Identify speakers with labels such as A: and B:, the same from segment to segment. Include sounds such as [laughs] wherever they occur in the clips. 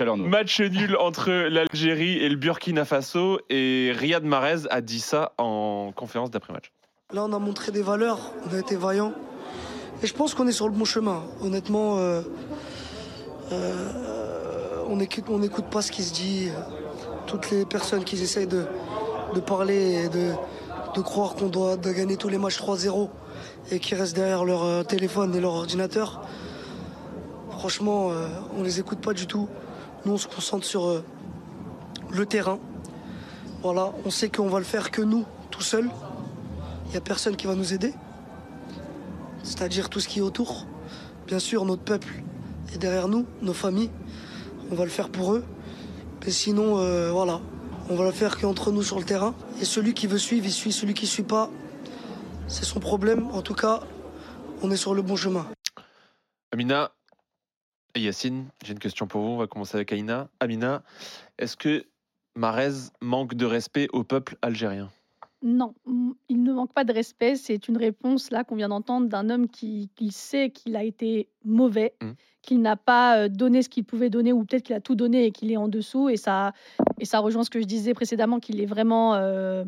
A: Match nul entre l'Algérie et le Burkina Faso et Riyad Mahrez a dit ça en conférence d'après-match.
B: Là, on a montré des valeurs, on a été vaillants. Et je pense qu'on est sur le bon chemin. Honnêtement, euh, euh, on n'écoute on n'écoute pas ce qui se dit. Toutes les personnes qui essayent de, de parler et de, de croire qu'on doit de gagner tous les matchs 3-0 et qui restent derrière leur euh, téléphone et leur ordinateur, franchement, euh, on les écoute pas du tout. Nous, on se concentre sur euh, le terrain. Voilà, on sait qu'on va le faire que nous, tout seuls. Il n'y a personne qui va nous aider. C'est-à-dire tout ce qui est autour. Bien sûr, notre peuple est derrière nous, nos familles. On va le faire pour eux. Mais sinon, euh, voilà, on va le faire qu'entre nous sur le terrain. Et celui qui veut suivre, il suit. Celui qui ne suit pas, c'est son problème. En tout cas, on est sur le bon chemin.
A: Amina Yacine, j'ai une question pour vous. On va commencer avec Aïna. Amina, est-ce que Mahrez manque de respect au peuple algérien?
C: Non, mm, il ne manque pas de respect. C'est une réponse là qu'on vient d'entendre d'un homme qui, qui sait qu'il a été mauvais,
A: Mhm.
C: qu'il n'a pas euh, donné ce qu'il pouvait donner, ou peut-être qu'il a tout donné et qu'il est en dessous. Et ça, et ça rejoint ce que je disais précédemment, qu'il est vraiment euh,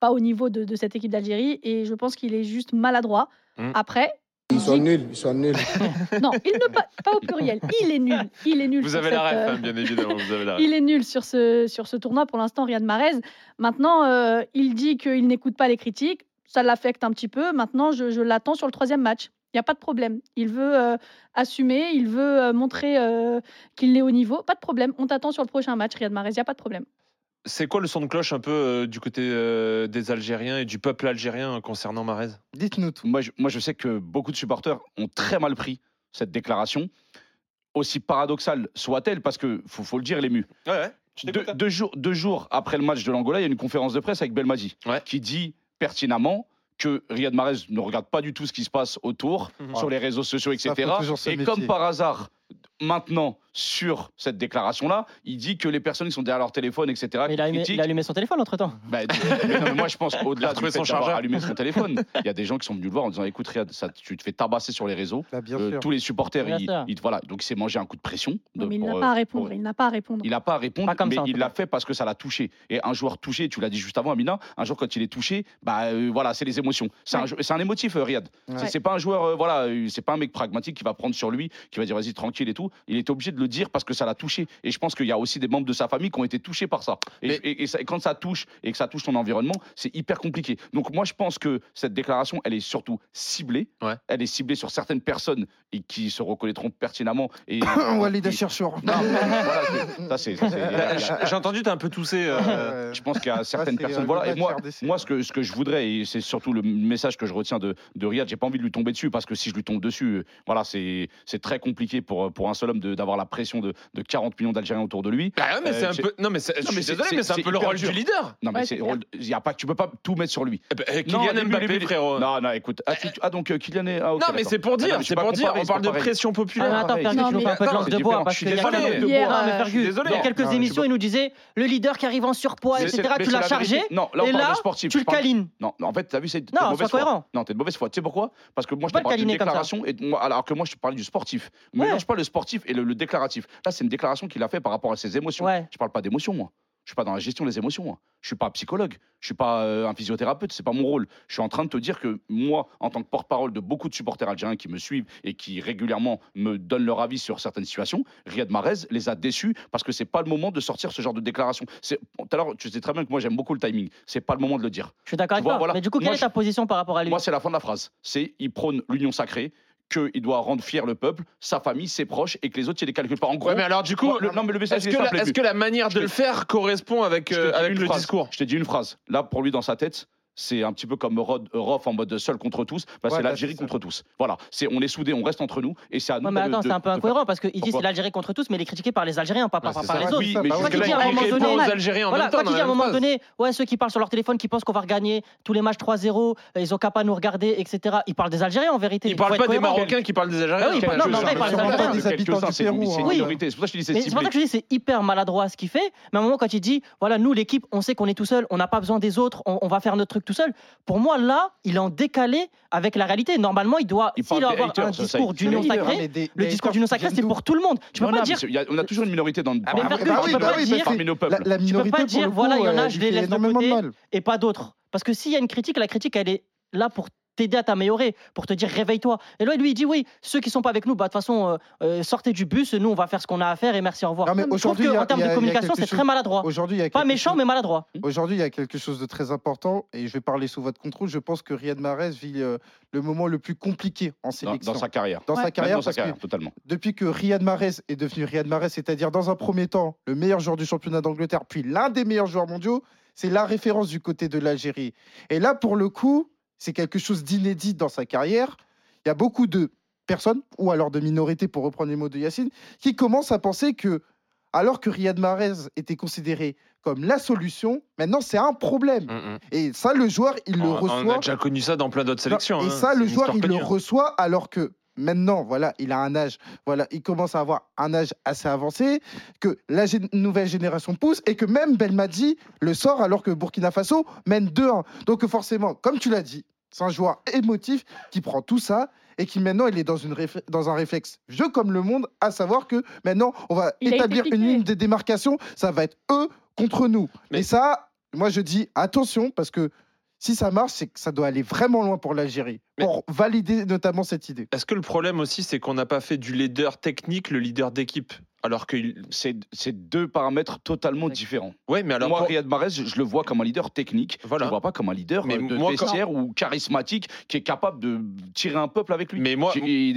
C: pas au niveau de, de cette équipe d'Algérie. Et je pense qu'il est juste maladroit.
A: Mhm.
C: Après,
D: Ils
C: il
D: sont nuls, ils sont nuls. [laughs]
C: non, il ne pas, pas au pluriel. Il est nul. Il est nul.
A: Vous
C: sur
A: avez la
C: cette,
A: ref,
C: euh,
A: hein, bien évidemment. Vous avez la ref. [laughs]
C: il est nul sur ce, sur ce tournoi pour l'instant, Riyad Mahrez. Maintenant, euh, il dit qu'il n'écoute pas les critiques. Ça l'affecte un petit peu. Maintenant, je, je l'attends sur le troisième match. Il n'y a pas de problème. Il veut euh, assumer, il veut euh, montrer euh, qu'il est au niveau. Pas de problème. On t'attend sur le prochain match, Riyad Mahrez. Il n'y a pas de problème.
A: C'est quoi le son de cloche un peu euh, du côté euh, des Algériens et du peuple algérien euh, concernant Mahrez
E: Dites-nous tout.
F: Moi je, moi, je sais que beaucoup de supporters ont très mal pris cette déclaration, aussi paradoxale soit-elle, parce que faut, faut le dire, l'ému.
A: Ouais, ouais.
F: Deux, deux jours, deux jours après le match de l'Angola, il y a une conférence de presse avec Belmadi
A: Ouais.
F: qui dit pertinemment que Riyad Mahrez ne regarde pas du tout ce qui se passe autour,
A: Mhm.
F: sur les réseaux sociaux, etc. Et comme par hasard, maintenant, sur cette déclaration-là, il dit que les personnes qui sont derrière leur téléphone, etc.,
G: Mais il a, allumé,
F: critiquent,
G: il a allumé son téléphone entre temps.
F: bah, mais non, mais moi, je pense
A: Il [laughs] a
F: qu'au-delà fait
A: son chargeur.
F: allumé son [laughs] téléphone, il y a des gens qui sont venus le voir en disant écoute, Riyad, ça, tu te fais tabasser sur les réseaux.
E: Bah, bien
F: Euh,
E: sûr.
F: tous les supporters,
G: Bien
F: ils- voilà, donc il s'est mangé un coup de pression. de-
C: mais il n'a
F: euh,
C: pas à répondre.
F: pour-
C: Il n'a pas à répondre.
F: il n'a pas à répondre,
G: Pas comme
F: mais
G: ça,
F: il l'a fait parce que ça l'a touché. Et un joueur touché, tu l'as dit juste avant, Amina, un joueur quand il est touché, bah euh, voilà, c'est les émotions. C'est un,
C: Ouais.
F: émotif, euh, Riyad.
E: Ouais.
F: C'est- pas un joueur, euh, voilà, c'est pas un mec pragmatique qui va prendre sur lui, qui va dire vas-y tranquille et tout. Il est obligé de le dire parce que ça l'a touché. Et je pense qu'il y a aussi des membres de sa famille qui ont été touchés par ça. Et,
A: Mais-
F: et- et ça- et quand ça touche et que ça touche ton environnement, c'est hyper compliqué. Donc moi, je pense que cette déclaration, elle est surtout ciblée.
A: Ouais.
F: Elle est ciblée sur certaines personnes et qui se reconnaîtront pertinemment. Et
E: Walid
F: et-
E: Acharchour.
F: voilà,
A: j- J'ai entendu, t'as un peu toussé. euh,
F: je pense qu'il y a certaines personnes.
E: euh,
F: Voilà. Et moi, moi ce, que, ce que je voudrais, et c'est surtout le message que je retiens de, de Riyad, j'ai pas envie de lui tomber dessus parce que si je lui tombe dessus, euh, voilà, c'est c'est très compliqué pour, pour un seul homme d'avoir la pression de, de 40 millions d'Algériens autour de lui.
A: Bah ouais, mais
F: Euh,
A: c'est un peu. Non, mais c'est- je
F: Non,
A: un peu le rôle
F: dur.
A: du leader.
F: Non, mais
C: Ouais,
F: c'est
C: c'est
F: rôle- y a pas, tu peux pas tout mettre sur lui.
A: Eh eh,
F: Non,
A: Kylian
F: les buts,
A: Mbappé, frérot.
F: Non, non, écoute. Ah, tu- ah, donc euh, Kylian est. ah, ok,
A: Non, mais c'est pour
F: Ah, non,
A: dire, c'est pour dire. On parle de pression
G: Ah,
A: populaire.
G: mais attends,
F: pareil.
G: Fergus,
C: Non,
G: tu nous
C: mais-
G: fais un peu de
F: Non,
G: de bois
F: Je suis désolé.
G: Non,
C: euh,
A: je
G: il y a quelques
E: Non,
G: émissions,
E: je-
G: il nous disait le leader qui arrive en surpoids, etc. Tu l'as
F: la
G: chargé.
F: Non, là, on parle de sportif.
G: tu
F: Je
G: le
F: parle-
G: câlines.
F: Non, en fait, t'as vu, c'est
G: Non,
F: de mauvaise
G: sois
F: foi.
G: cohérent.
F: Non, t'es de mauvaise foi. Tu sais pourquoi? Parce que moi, je
G: peux
F: te
G: pas
F: parle
G: ça.
F: déclaration, alors que moi, je te parlais du sportif. Mais mélange pas le sportif et le, le déclaratif. Là, c'est une déclaration qu'il a fait par rapport à ses émotions.
G: Ouais.
F: Je parle pas d'émotions, moi. Je suis pas dans la gestion des émotions, moi. Je suis pas psychologue. Je suis pas euh, un physiothérapeute. C'est pas mon rôle. Je suis en train de te dire que moi, en tant que porte-parole de beaucoup de supporters algériens qui me suivent et qui régulièrement me donnent leur avis sur certaines situations, Riyad Mahrez les a déçus parce que c'est pas le moment de sortir ce genre de déclaration. C'est tout à l'heure, tu sais très bien que moi j'aime beaucoup le timing. C'est pas le moment de le dire.
G: Je suis d'accord avec toi.
F: voilà.
G: Mais du coup, quelle
F: Moi,
G: est ta position par rapport à lui?
F: Moi, c'est la fin de la phrase. C'est il prône l'union sacrée, qu'il doit rendre fier le peuple, sa famille, ses proches, et que les autres, il les calcule pas. En gros,
A: Ouais, mais alors, du coup,
F: moi, le, non, mais le message
A: est-ce que, la,
F: et
A: est-ce
F: but.
A: que la manière
F: Je
A: de le faire correspond avec, euh, avec le
F: phrase.
A: discours?
F: Je t'ai dit une phrase. Là, pour lui, dans sa tête, c'est un petit peu comme Rod, Roth en mode seul contre tous. Bah,
E: Ouais,
F: c'est
E: bah,
F: l'Algérie
E: c'est ça.
F: contre tous. Voilà. C'est, on est soudés, on reste entre nous, et c'est à nous
G: Ouais, mais attends, c'est un peu incohérent parce qu'il dit
F: Pourquoi
G: c'est l'Algérie contre tous, mais il est critiqué par les Algériens, pas par, les autres.
F: Oui, mais
E: bah.
G: Quand il dit à un moment donné-
A: aux Algériens en
G: Voilà, quand il dit à un moment donné, ouais, ceux qui parlent sur leur téléphone, qui pensent qu'on va regagner tous les matchs 3-0, euh, ils ont qu'à pas nous regarder, etc. Il parle des Algériens en vérité.
A: Il
G: faut
A: parle
G: être
A: pas des. Marocains qui parlent des Algériens.
G: Ah non,
A: chose
G: mais en vrai,
A: un
G: il parle
A: peu
G: des
E: habitants du
F: c'est
E: Pérou,
F: c'est minorité. C'est pour ça que je dis c'est
G: hyper maladroit ce qu'il fait. Mais à un moment, quand il dit, voilà, nous, l'équipe, on sait qu'on est tout seul, on n'a pas besoin des autres, on, on va faire notre truc tout seul. Pour moi, là, il est en décalé avec la réalité. Normalement, il doit,
F: Il
G: s'il doit avoir
F: haters,
G: un discours d'union sacrée.
D: Des-
G: Le discours d'union sacrée, c'est pour tout le monde. Tu peux
F: Non,
G: pas
F: non,
G: dire.
F: a- on a toujours une minorité dans
G: Ah, mais
F: parmi,
G: Fergus,
D: bah
G: tu
D: oui,
G: peux
D: bah
G: pas
D: oui,
F: parmi nos
D: La,
F: peuples.
D: la minorité,
G: pas
D: pour
G: dire,
D: le
G: voilà, il y en a,
D: euh,
G: je les laisse de côté. et pas d'autres. Parce que s'il y a une critique, la critique, elle est là pour t'aider à t'améliorer, pour te dire réveille-toi. Et là, lui, il dit oui, ceux qui sont pas avec nous, bah, de toute façon, euh, euh, sortez du bus, nous, on va faire ce qu'on a à faire et merci, au revoir.
D: Non, mais
G: Je trouve qu'en termes de communication, c'est très maladroit.
D: Aujourd'hui, il y a
G: Pas méchant,
D: chose-
G: mais maladroit.
D: Aujourd'hui, il y a quelque chose de très important et je vais parler sous votre contrôle. Je pense que Riyad Mahrez vit euh, le moment le plus compliqué en sélection.
F: dans sa carrière.
D: Dans sa carrière,
F: dans sa
D: que
F: carrière, totalement.
D: depuis que Riyad Mahrez est devenu Riyad Mahrez, c'est-à-dire dans un premier temps le meilleur joueur du championnat d'Angleterre, puis l'un des meilleurs joueurs mondiaux, c'est la référence du côté de l'Algérie. Et là, pour le coup, c'est quelque chose d'inédit dans sa carrière. Il y a beaucoup de personnes, ou alors de minorités, pour reprendre les mots de Yacine, qui commencent à penser que, alors que Riyad Mahrez était considéré comme la solution, maintenant c'est un problème.
A: Mm, mm.
D: Et ça, le joueur, il le reçoit.
A: On a déjà connu ça dans plein d'autres sélections.
D: Et
A: hein.
D: ça, le joueur, il le reçoit alors que maintenant, voilà, il a un âge, voilà, il commence à avoir un âge assez avancé, que la gé- nouvelle génération pousse et que même Belmadi le sort alors que Burkina Faso mène 2-1. Donc forcément, comme tu l'as dit, c'est un joueur émotif qui prend tout ça et qui maintenant il est dans, une réfle- dans un réflexe vieux comme le monde, à savoir que maintenant on va
C: Il
D: établir une ligne de démarcation, ça va être eux contre nous.
A: Mais-
D: Et ça, moi je dis attention parce que si ça marche, c'est que ça doit aller vraiment loin pour l'Algérie, pour valider notamment cette idée.
A: Est-ce que le problème aussi, c'est qu'on n'a pas fait du leader technique le leader d'équipe Alors que.
F: C'est deux paramètres totalement différents?
A: Ouais, mais alors.
F: moi,
A: pour-
F: Riyad Mahrez, je, je le vois comme un leader technique. Je
A: Voilà.
F: le vois pas comme un leader
A: Mais
F: euh, de
A: moi, quand-
F: ou charismatique qui est capable de tirer un peuple avec lui.
A: Mais moi,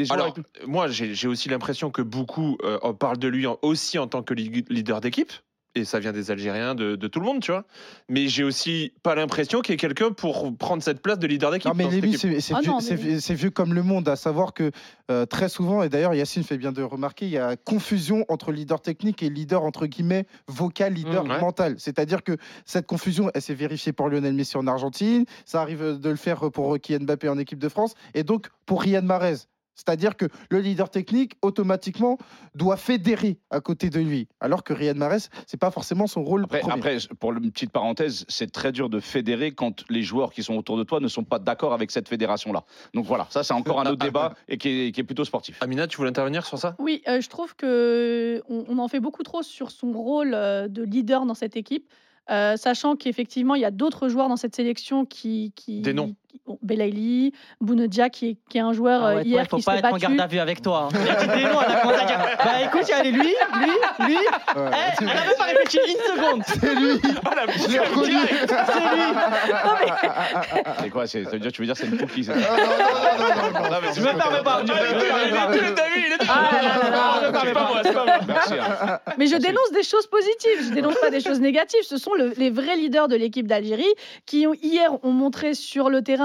A: alors,
F: avec
A: moi j'ai aussi l'impression que beaucoup euh, en parlent de lui en- aussi en tant que leader d'équipe. Et ça vient des Algériens, de, de tout le monde, tu vois. Mais j'ai aussi pas l'impression qu'il y ait quelqu'un pour prendre cette place de leader d'équipe.
D: Non, mais c'est
C: Ah
D: vieux,
C: oui.
D: comme le monde, à savoir que euh, très souvent, et d'ailleurs Yacine fait bien de remarquer, il y a confusion entre leader technique et leader entre guillemets vocal, leader
G: Mmh,
A: ouais.
D: mental. C'est-à-dire que cette confusion, elle s'est vérifiée pour Lionel Messi en Argentine, ça arrive de le faire pour Kylian Mbappé en équipe de France, et donc pour Riyad Mahrez. C'est-à-dire que le leader technique, automatiquement, doit fédérer à côté de lui. Alors que Riyad Mahrez, c'est pas forcément son rôle
F: Après,
D: premier.
F: après, pour une petite parenthèse, c'est très dur de fédérer quand les joueurs qui sont autour de toi ne sont pas d'accord avec cette fédération-là. Donc voilà, ça c'est encore un autre débat et qui est, qui est plutôt sportif.
A: Amina, tu voulais intervenir sur ça?
C: Oui, euh, je trouve que on, on en fait beaucoup trop sur son rôle euh, de leader dans cette équipe, euh, sachant qu'effectivement il y a d'autres joueurs dans cette sélection qui, qui
A: Des noms.
C: Qui- Belaïli, Bounedjah qui est, qui est un joueur
G: Ah
C: euh,
G: ouais, toi,
C: hier
G: il faut
C: qui
G: pas
C: s'est
G: être en
C: battu.
G: garde à vue avec toi. hein. [laughs] Il des noms, a commencé à dire Bah écoute, il y a lui, lui, lui.
D: Ouais,
G: Eh,
D: c'est-
G: elle même pas réfléchi une seconde. [laughs]
D: c'est lui Je l'ai reconnu [laughs]
F: C'est quoi c'est- Ça veut dire, tu veux dire c'est une cookie c'est ça
D: Ah, non, non, non, non, non, non.
G: Je me permets pas.
D: Je me permets pas.
G: Ah me permets pas.
F: Merci. hein.
C: Mais je dénonce des choses positives, je dénonce pas des choses négatives. Ce sont le- les vrais leaders de l'équipe d'Algérie qui hier ont montré sur le terrain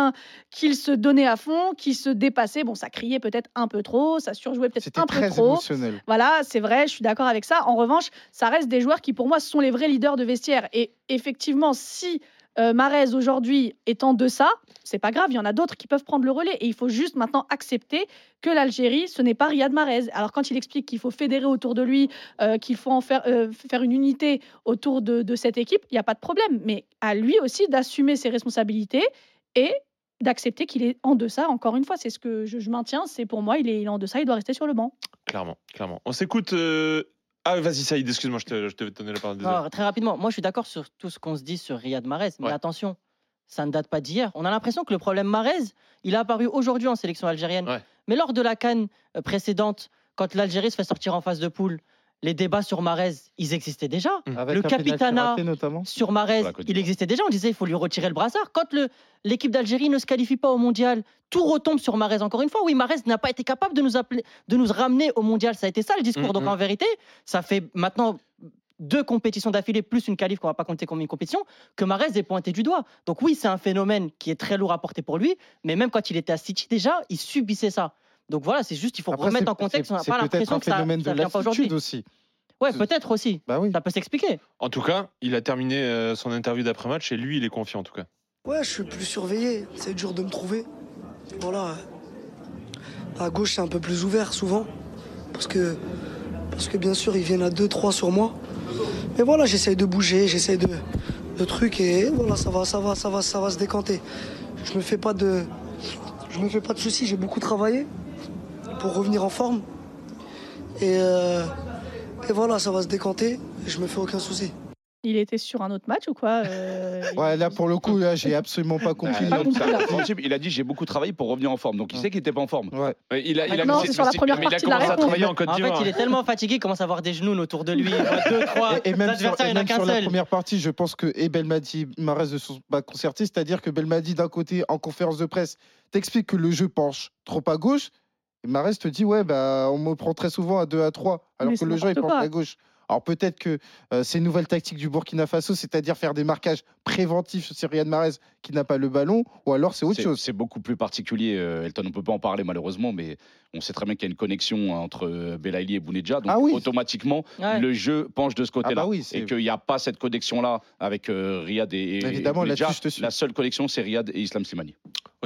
C: qu'ils se donnaient à fond, qu'ils se dépassaient. Bon, ça criait peut-être un peu trop, ça surjouait peut-être un peu
D: très
C: trop.
D: émotionnel.
C: Voilà, c'est vrai, je suis d'accord avec ça. En revanche, ça reste des joueurs qui, pour moi, sont les vrais leaders de vestiaire. Et effectivement, si euh, Marez aujourd'hui est en deçà, c'est pas grave, il y en a d'autres qui peuvent prendre le relais. Et il faut juste maintenant accepter que l'Algérie, ce n'est pas Riyad Mahrez. Alors quand il explique qu'il faut fédérer autour de lui, euh, qu'il faut en faire, euh, faire une unité autour de, de cette équipe, il n'y a pas de problème. Mais à lui aussi d'assumer ses responsabilités et d'accepter qu'il est en deçà. Encore une fois, c'est ce que je, je maintiens. C'est pour moi, il est, il est en deçà, il doit rester sur le banc.
A: Clairement, clairement. On s'écoute. euh, Ah, vas-y, Saïd, excuse-moi, je te, je te donner la parole.
G: Non, très rapidement, moi je suis d'accord sur tout ce qu'on se dit sur Riyad Mahrez, mais
A: Ouais.
G: attention, ça ne date pas d'hier. On a l'impression que le problème Mahrez, il a apparu aujourd'hui en sélection algérienne.
A: Ouais.
G: Mais lors de la canne précédente, quand l'Algérie se fait sortir en phase de poule, les débats sur Mahrez, ils existaient déjà.
D: Avec
G: Le
D: notamment.
G: Sur
F: Côte
G: il existait déjà. On disait il faut lui retirer le brassard. Quand l'équipe d'Algérie ne se qualifie pas au mondial, tout retombe sur Mahrez encore une fois. Oui, Mahrez n'a pas été capable de nous, appeler, de nous ramener au mondial. Ça a été ça le discours.
A: Mhm.
G: Donc en vérité, ça fait maintenant deux compétitions d'affilée plus une qualif qu'on va pas compter comme une compétition que Mahrez est pointé du doigt. Donc oui, c'est un phénomène qui est très lourd à porter pour lui, mais même quand il était à City déjà, il subissait ça. Donc voilà, c'est juste il faut
D: Après,
G: remettre en contexte. On n'a pas l'impression que ça,
D: phénomène
G: ça
D: de
G: vient pas aujourd'hui.
D: aussi.
G: Ouais, peut-être aussi.
D: Bah oui.
G: Ça peut s'expliquer.
A: En tout cas, il a terminé euh, son interview d'après-match et lui, il est confiant en tout cas.
B: Ouais, je suis plus surveillé. C'est dur de me trouver. Voilà. À gauche, c'est un peu plus ouvert souvent. Parce que, parce que bien sûr, ils viennent à 2-3 sur moi. Mais voilà, j'essaye de bouger, j'essaye de, le truc et voilà, ça va, ça va, ça va, ça va se décanter. Je me fais pas de, je me fais pas de soucis. J'ai beaucoup travaillé pour revenir en forme et, euh, et voilà, ça va se décanter. Et je me fais aucun souci.
C: Il était sur un autre match ou quoi euh,
D: Ouais, là, pour le coup, là, j'ai absolument pas compris.
F: Principe, Il a dit j'ai beaucoup travaillé pour revenir en forme. Donc il sait qu'il était pas en forme.
D: Ouais.
A: Il a, il a
C: Non,
A: commencé-
C: c'est sur la première
A: mais il a
C: partie de la
A: commencé à travailler en Côte
G: En fait,
A: d'Ivoire.
G: il est tellement fatigué, il commence à avoir des genoux autour de lui. [laughs] Deux, trois.
D: Et, et même sur, et même la première partie, je pense que et Belmadi et Mares ne sont pas concertés. C'est-à-dire que Belmadi, d'un côté, en conférence de presse, t'explique que le jeu penche trop à gauche. Et Mares te dit, ouais, bah, on me prend très souvent à 2 à 3, alors
C: Mais
D: que le jeu, il
C: quoi.
D: à gauche. Alors peut-être que euh, c'est une nouvelle tactique du Burkina Faso, c'est-à-dire faire des marquages préventifs sur Riyad Mahrez qui n'a pas le ballon, ou alors c'est autre chose.
F: C'est beaucoup plus particulier, euh, Elton. On peut pas en parler malheureusement, mais on sait très bien qu'il y a une connexion entre euh, Belaïli et Bounedja. Donc
D: Ah oui.
F: automatiquement,
G: Ouais.
F: le jeu penche de ce
D: Ah
F: côté-là.
D: bah oui, c'est-
F: et qu'il n'y a pas cette connexion-là avec euh, Riyad et, et
D: Évidemment,
F: Bounedja.
D: te suis.
F: La seule connexion, c'est Riyad et Islam Slimani.